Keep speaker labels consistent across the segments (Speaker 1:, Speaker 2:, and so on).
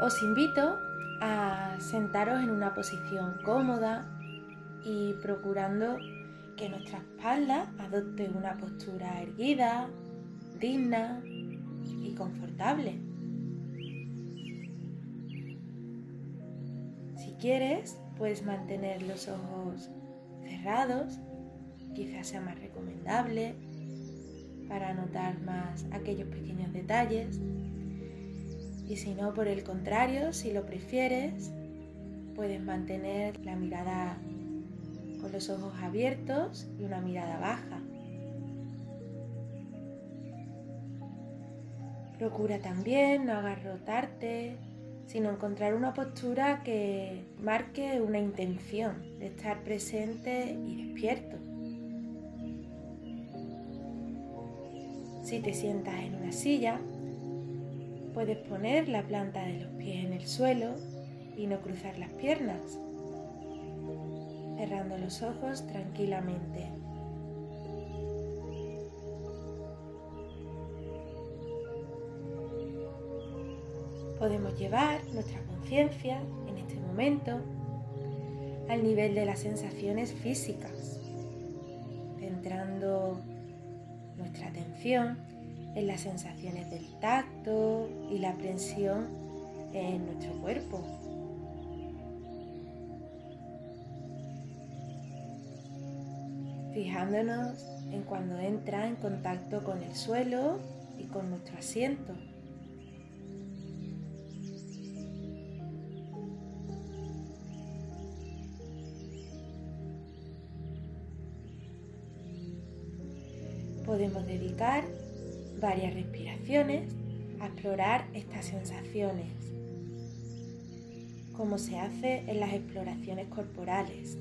Speaker 1: Os invito a sentaros en una posición cómoda y procurando que nuestra espalda adopte una postura erguida, digna y confortable. Si quieres, puedes mantener los ojos cerrados, quizás sea más recomendable para notar más aquellos pequeños detalles. Y si no, por el contrario, si lo prefieres, puedes mantener la mirada con los ojos abiertos y una mirada baja. Procura también no agarrotarte, sino encontrar una postura que marque una intención de estar presente y despierto. Si te sientas en una silla, puedes poner la planta de los pies en el suelo y no cruzar las piernas, cerrando los ojos tranquilamente. Podemos llevar nuestra conciencia en este momento al nivel de las sensaciones físicas, centrando nuestra atención en las sensaciones del tacto y la presión en nuestro cuerpo. Fijándonos en cuando entra en contacto con el suelo y con nuestro asiento. podemos dedicar varias respiraciones a explorar estas sensaciones, como se hace en las exploraciones corporales.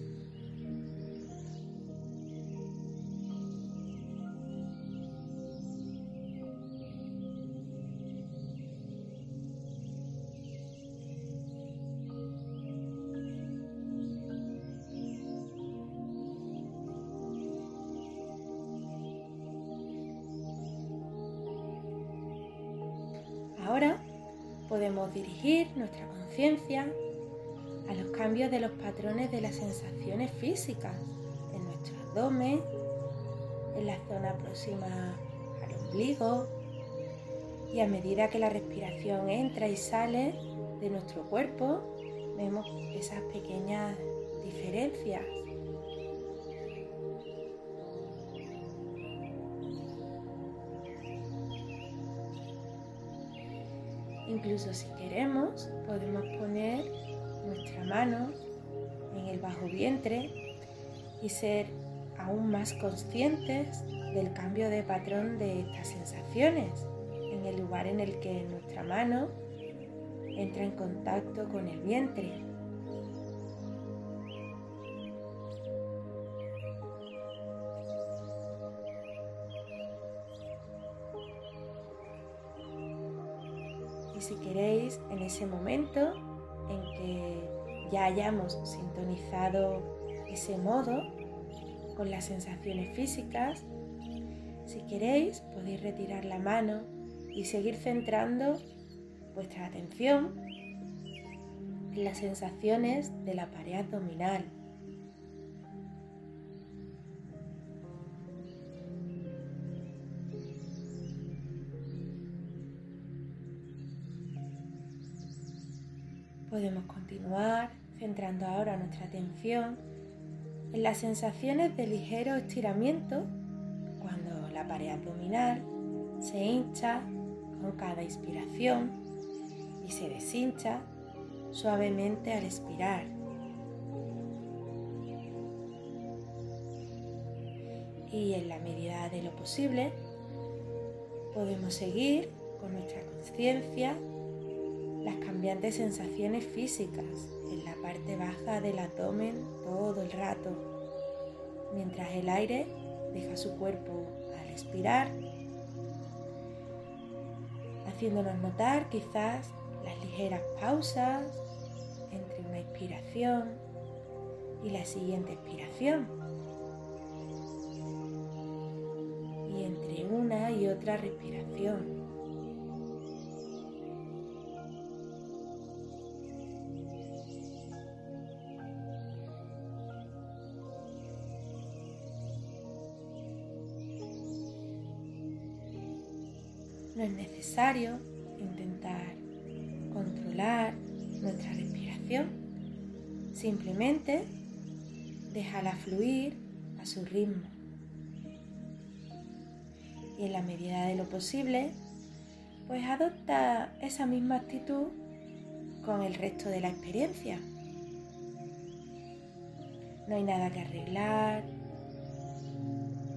Speaker 1: Podemos dirigir nuestra conciencia a los cambios de los patrones de las sensaciones físicas en nuestro abdomen, en la zona próxima al ombligo y a medida que la respiración entra y sale de nuestro cuerpo, vemos esas pequeñas diferencias Incluso si queremos, podemos poner nuestra mano en el bajo vientre y ser aún más conscientes del cambio de patrón de estas sensaciones en el lugar en el que nuestra mano entra en contacto con el vientre. Si queréis, en ese momento en que ya hayamos sintonizado ese modo con las sensaciones físicas, si queréis podéis retirar la mano y seguir centrando vuestra atención en las sensaciones de la pared abdominal Podemos continuar centrando ahora nuestra atención en las sensaciones de ligero estiramiento cuando la pared abdominal se hincha con cada inspiración y se deshincha suavemente al expirar. Y en la medida de lo posible podemos seguir con nuestra conciencia las cambiantes sensaciones físicas en la parte baja del abdomen todo el rato, mientras el aire deja su cuerpo al expirar, haciéndonos notar quizás las ligeras pausas entre una inspiración y la siguiente expiración. Y entre una y otra respiración. No es necesario intentar controlar nuestra respiración. Simplemente déjala fluir a su ritmo. Y en la medida de lo posible, pues adopta esa misma actitud con el resto de la experiencia. No hay nada que arreglar,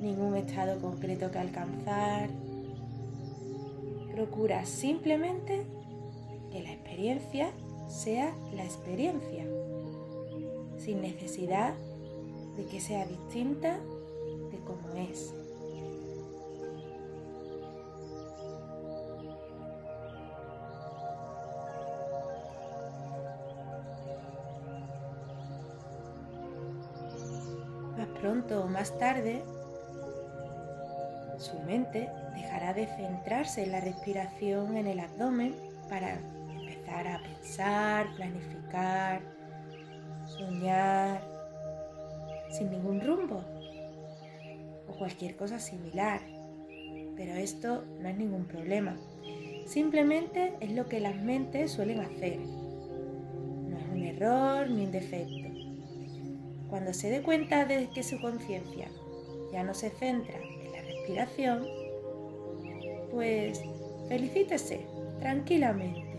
Speaker 1: ningún estado concreto que alcanzar. Procura simplemente que la experiencia sea la experiencia, sin necesidad de que sea distinta de como es. Más pronto o más tarde, su mente dejará de centrarse en la respiración en el abdomen para empezar a pensar, planificar, soñar, sin ningún rumbo o cualquier cosa similar. Pero esto no es ningún problema. Simplemente es lo que las mentes suelen hacer. No es un error ni un defecto. Cuando se dé cuenta de que su conciencia ya no se centra en la respiración, pues felicítese tranquilamente,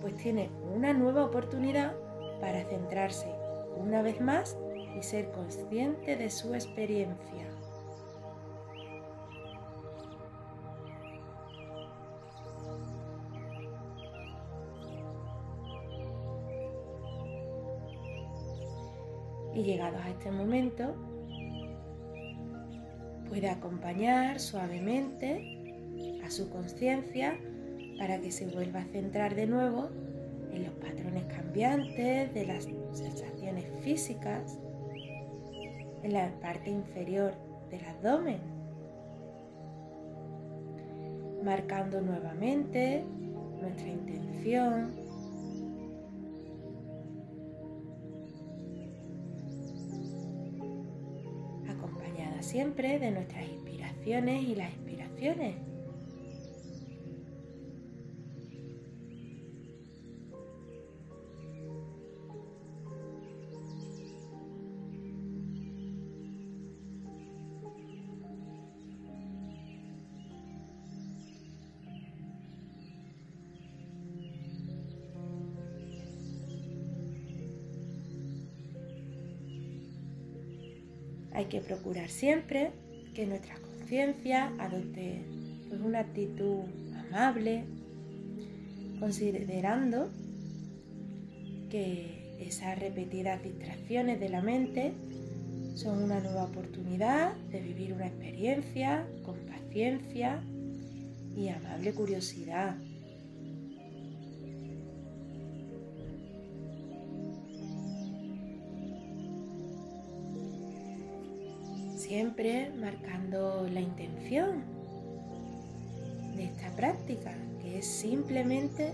Speaker 1: pues tiene una nueva oportunidad para centrarse una vez más y ser consciente de su experiencia. Y llegados a este momento, puede acompañar suavemente a su conciencia para que se vuelva a centrar de nuevo en los patrones cambiantes de las sensaciones físicas en la parte inferior del abdomen, marcando nuevamente nuestra intención. Siempre de nuestras inspiraciones y las expiraciones. Hay que procurar siempre que nuestra conciencia adopte pues, una actitud amable, considerando que esas repetidas distracciones de la mente son una nueva oportunidad de vivir una experiencia con paciencia y amable curiosidad. Siempre marcando la intención de esta práctica, que es simplemente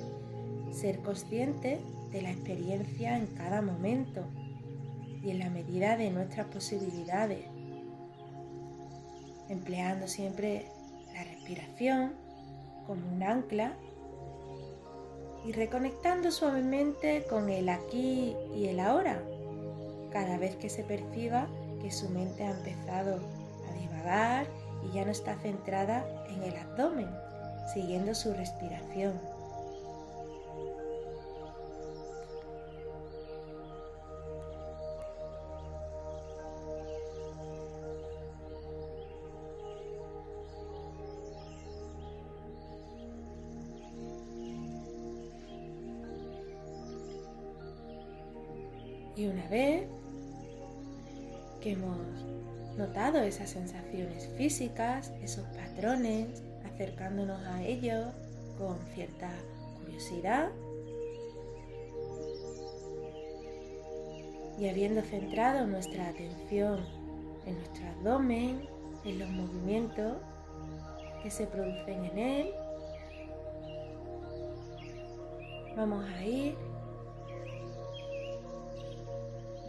Speaker 1: ser consciente de la experiencia en cada momento y en la medida de nuestras posibilidades, empleando siempre la respiración como un ancla y reconectando suavemente con el aquí y el ahora cada vez que se perciba que su mente ha empezado a divagar y ya no está centrada en el abdomen, siguiendo su respiración. Y una vez que hemos notado esas sensaciones físicas, esos patrones, acercándonos a ellos con cierta curiosidad. Y habiendo centrado nuestra atención en nuestro abdomen, en los movimientos que se producen en él, vamos a ir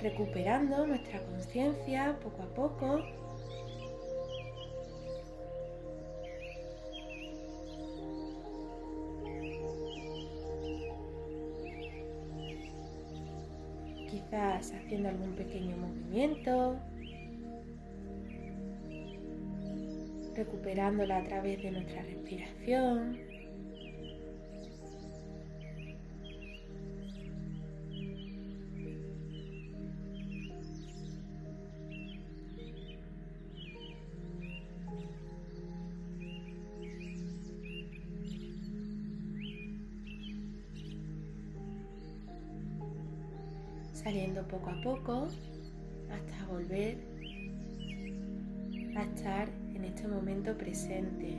Speaker 1: recuperando nuestra conciencia poco a poco. Quizás haciendo algún pequeño movimiento, recuperándola a través de nuestra respiración. Saliendo poco a poco hasta volver a estar en este momento presente.